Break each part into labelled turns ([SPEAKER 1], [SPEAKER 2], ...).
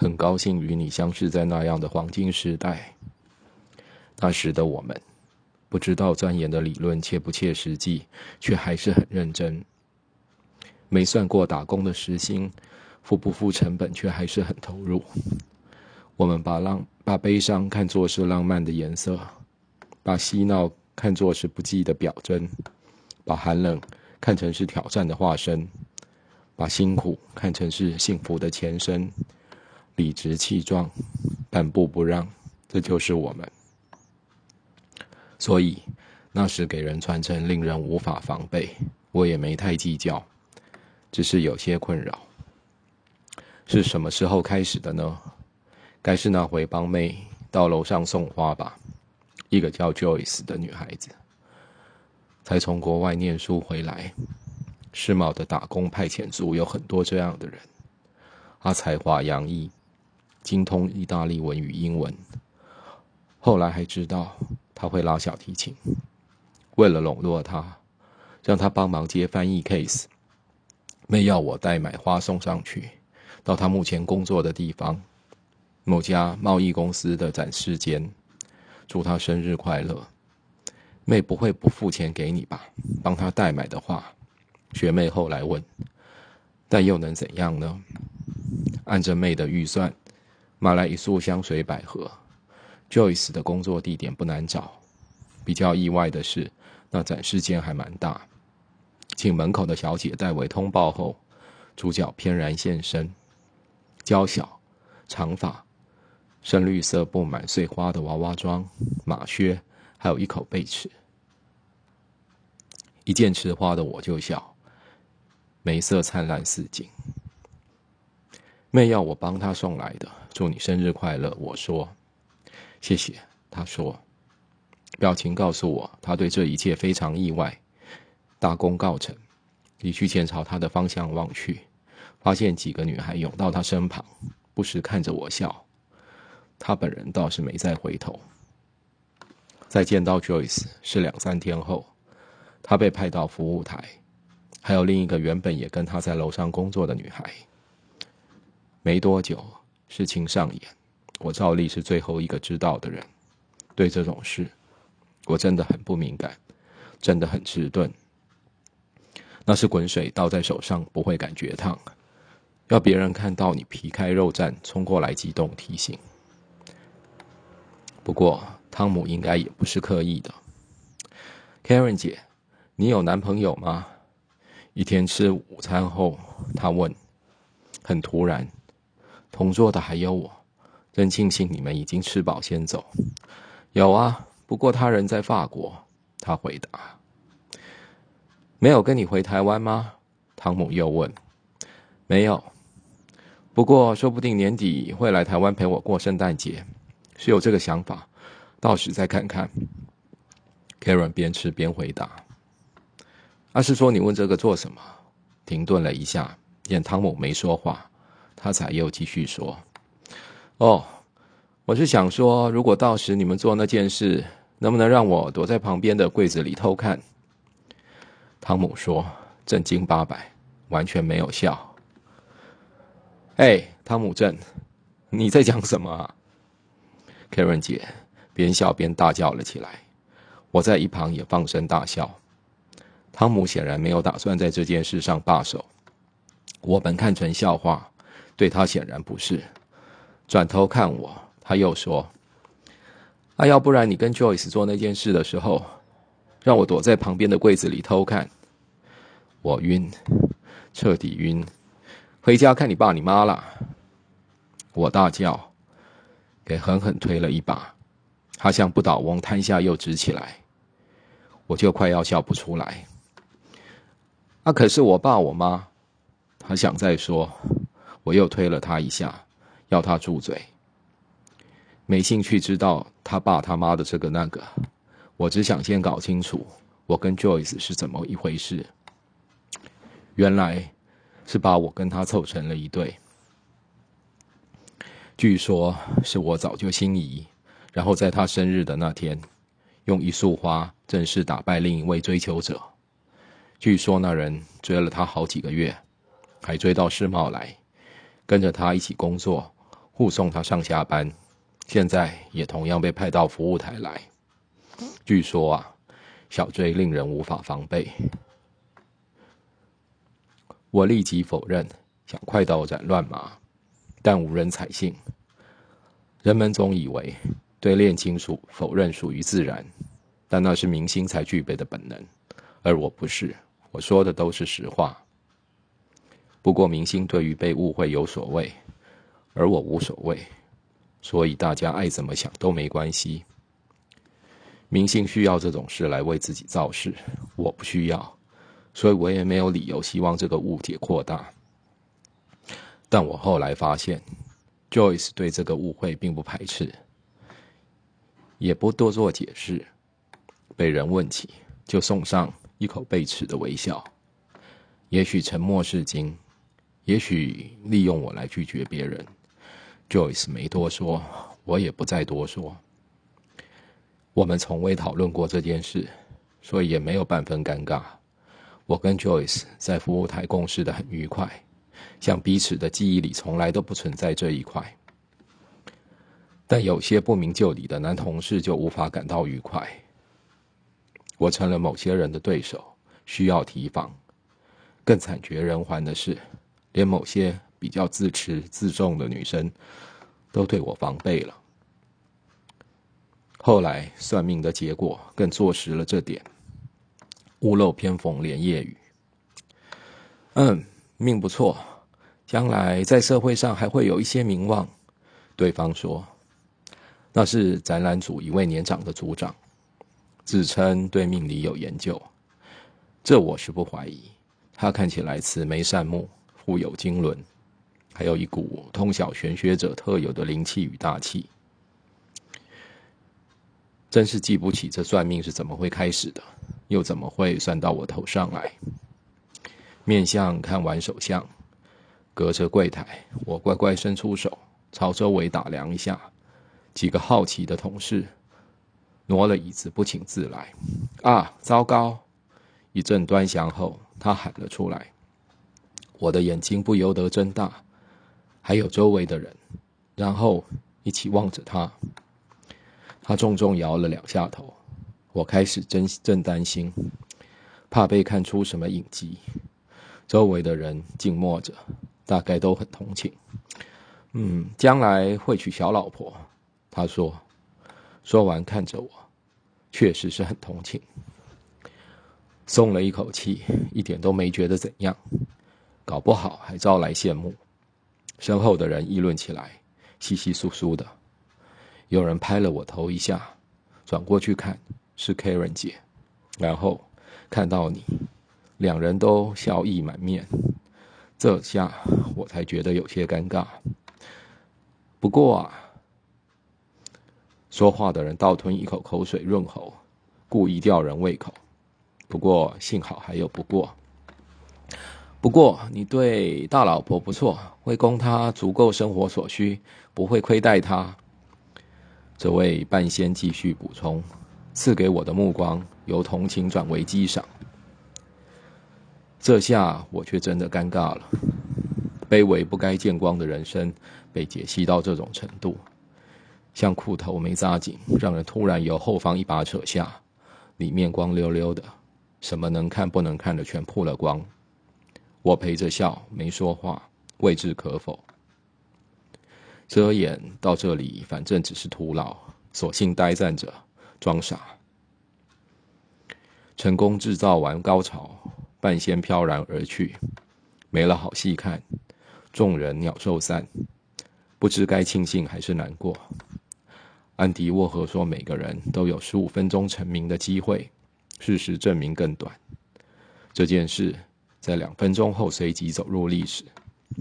[SPEAKER 1] 很高兴与你相识在那样的黄金时代。那时的我们，不知道钻研的理论切不切实际，却还是很认真。没算过打工的时薪，付不付成本，却还是很投入。我们把浪把悲伤看作是浪漫的颜色，把嬉闹看作是不羁的表征，把寒冷看成是挑战的化身，把辛苦看成是幸福的前身，理直气壮，半步不让，这就是我们。所以那时给人传承令人无法防备，我也没太计较。只是有些困扰，是什么时候开始的呢？该是那回帮妹到楼上送花吧。一个叫 Joyce 的女孩子，才从国外念书回来，世贸的打工派遣组有很多这样的人。她才华洋溢，精通意大利文与英文。后来还知道他会拉小提琴。为了笼络他，让他帮忙接翻译 case。妹要我代买花送上去，到他目前工作的地方，某家贸易公司的展示间，祝他生日快乐。妹不会不付钱给你吧？帮他代买的话，学妹后来问，但又能怎样呢？按着妹的预算，买来一束香水百合。Joyce 的工作地点不难找，比较意外的是，那展示间还蛮大。请门口的小姐代为通报后，主角翩然现身，娇小，长发，深绿色布满碎花的娃娃装，马靴，还有一口贝齿。一见吃花的我就笑，眉色灿烂似锦。妹要我帮她送来的，祝你生日快乐。我说，谢谢。她说，表情告诉我，她对这一切非常意外。大功告成，李旭前朝他的方向望去，发现几个女孩涌到他身旁，不时看着我笑。他本人倒是没再回头。再见到 Joyce 是两三天后，他被派到服务台，还有另一个原本也跟他在楼上工作的女孩。没多久，事情上演，我照例是最后一个知道的人。对这种事，我真的很不敏感，真的很迟钝。那是滚水倒在手上不会感觉烫，要别人看到你皮开肉绽冲过来激动提醒。不过汤姆应该也不是刻意的。Karen 姐，你有男朋友吗？一天吃午餐后，他问，很突然。同桌的还有我，真庆幸你们已经吃饱先走。有啊，不过他人在法国。他回答。没有跟你回台湾吗？汤姆又问。没有，不过说不定年底会来台湾陪我过圣诞节，是有这个想法，到时再看看。Karen 边吃边回答。阿是说你问这个做什么？停顿了一下，见汤姆没说话，他才又继续说：“哦，我是想说，如果到时你们做那件事，能不能让我躲在旁边的柜子里偷看？”汤姆说：“正经八百，完全没有笑。”哎，汤姆镇，你在讲什么？Karen 姐边笑边大叫了起来。我在一旁也放声大笑。汤姆显然没有打算在这件事上罢手。我本看成笑话，对他显然不是。转头看我，他又说：“那要不然你跟 Joyce 做那件事的时候？”让我躲在旁边的柜子里偷看，我晕，彻底晕，回家看你爸你妈了。我大叫，给狠狠推了一把，他像不倒翁瘫下又直起来，我就快要笑不出来。那可是我爸我妈，他想再说，我又推了他一下，要他住嘴，没兴趣知道他爸他妈的这个那个。我只想先搞清楚我跟 Joyce 是怎么一回事。原来是把我跟他凑成了一对。据说是我早就心仪，然后在他生日的那天，用一束花正式打败另一位追求者。据说那人追了他好几个月，还追到世贸来，跟着他一起工作，护送他上下班，现在也同样被派到服务台来。据说啊，小 J 令人无法防备。我立即否认，想快刀斩乱麻，但无人采信。人们总以为对炼金术否认属于自然，但那是明星才具备的本能，而我不是。我说的都是实话。不过明星对于被误会有所谓。而我无所谓，所以大家爱怎么想都没关系。明星需要这种事来为自己造势，我不需要，所以我也没有理由希望这个误解扩大。但我后来发现，Joyce 对这个误会并不排斥，也不多做解释。被人问起，就送上一口被齿的微笑。也许沉默是金，也许利用我来拒绝别人。Joyce 没多说，我也不再多说。我们从未讨论过这件事，所以也没有半分尴尬。我跟 Joyce 在服务台共事的很愉快，像彼此的记忆里从来都不存在这一块。但有些不明就里的男同事就无法感到愉快。我成了某些人的对手，需要提防。更惨绝人寰的是，连某些。比较自持自重的女生，都对我防备了。后来算命的结果更坐实了这点。屋漏偏逢连夜雨。嗯，命不错，将来在社会上还会有一些名望。对方说，那是展览组一位年长的组长，自称对命理有研究。这我是不怀疑。他看起来慈眉善目，富有经纶。还有一股通晓玄学者特有的灵气与大气，真是记不起这算命是怎么会开始的，又怎么会算到我头上来？面相看完手相，隔着柜台，我乖乖伸出手，朝周围打量一下，几个好奇的同事挪了椅子，不请自来。啊，糟糕！一阵端详后，他喊了出来，我的眼睛不由得睁大。还有周围的人，然后一起望着他。他重重摇了两下头。我开始真正担心，怕被看出什么隐疾。周围的人静默着，大概都很同情。嗯，将来会娶小老婆。他说，说完看着我，确实是很同情。松了一口气，一点都没觉得怎样。搞不好还招来羡慕。身后的人议论起来，稀稀疏疏的。有人拍了我头一下，转过去看，是 Karen 姐。然后看到你，两人都笑意满面。这下我才觉得有些尴尬。不过啊，说话的人倒吞一口口水润喉，故意吊人胃口。不过幸好还有不过。不过，你对大老婆不错，会供她足够生活所需，不会亏待她。这位半仙继续补充，赐给我的目光由同情转为激赏。这下我却真的尴尬了，卑微不该见光的人生被解析到这种程度，像裤头没扎紧，让人突然由后方一把扯下，里面光溜溜的，什么能看不能看的全曝了光。我陪着笑，没说话，未置可否。遮掩到这里，反正只是徒劳，索性呆站着，装傻。成功制造完高潮，半仙飘然而去，没了好戏看。众人鸟兽散，不知该庆幸还是难过。安迪沃荷说：“每个人都有十五分钟成名的机会，事实证明更短。”这件事。在两分钟后，随即走入历史，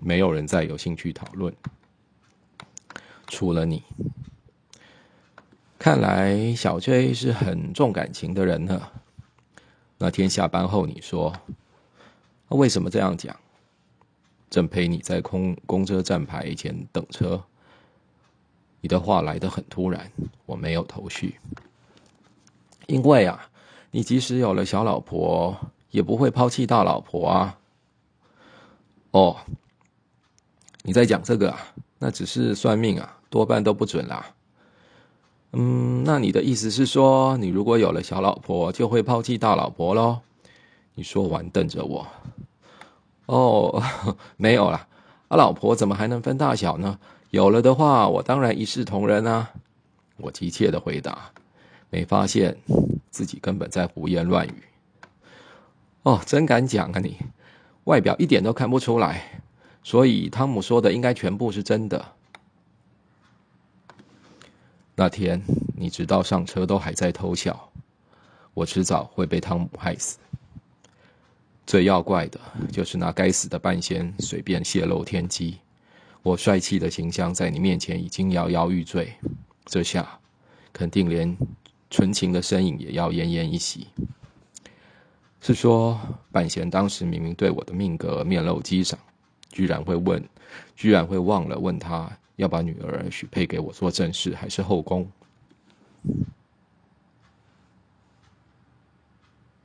[SPEAKER 1] 没有人再有兴趣讨论，除了你。看来小 J 是很重感情的人呢。那天下班后，你说，为什么这样讲？正陪你在空公车站牌前等车，你的话来得很突然，我没有头绪。因为啊，你即使有了小老婆。也不会抛弃大老婆啊！哦，你在讲这个啊？那只是算命啊，多半都不准啦。嗯，那你的意思是说，你如果有了小老婆，就会抛弃大老婆喽？你说完，瞪着我。哦，没有啦，啊，老婆怎么还能分大小呢？有了的话，我当然一视同仁啊。我急切的回答，没发现自己根本在胡言乱语。哦，真敢讲啊你，外表一点都看不出来，所以汤姆说的应该全部是真的。那天，你直到上车都还在偷笑，我迟早会被汤姆害死。最要怪的就是那该死的半仙随便泄露天机，我帅气的形象在你面前已经摇摇欲坠，这下肯定连纯情的身影也要奄奄一息。是说，板贤当时明明对我的命格面露讥赏，居然会问，居然会忘了问他。要把女儿许配给我做正室，还是后宫？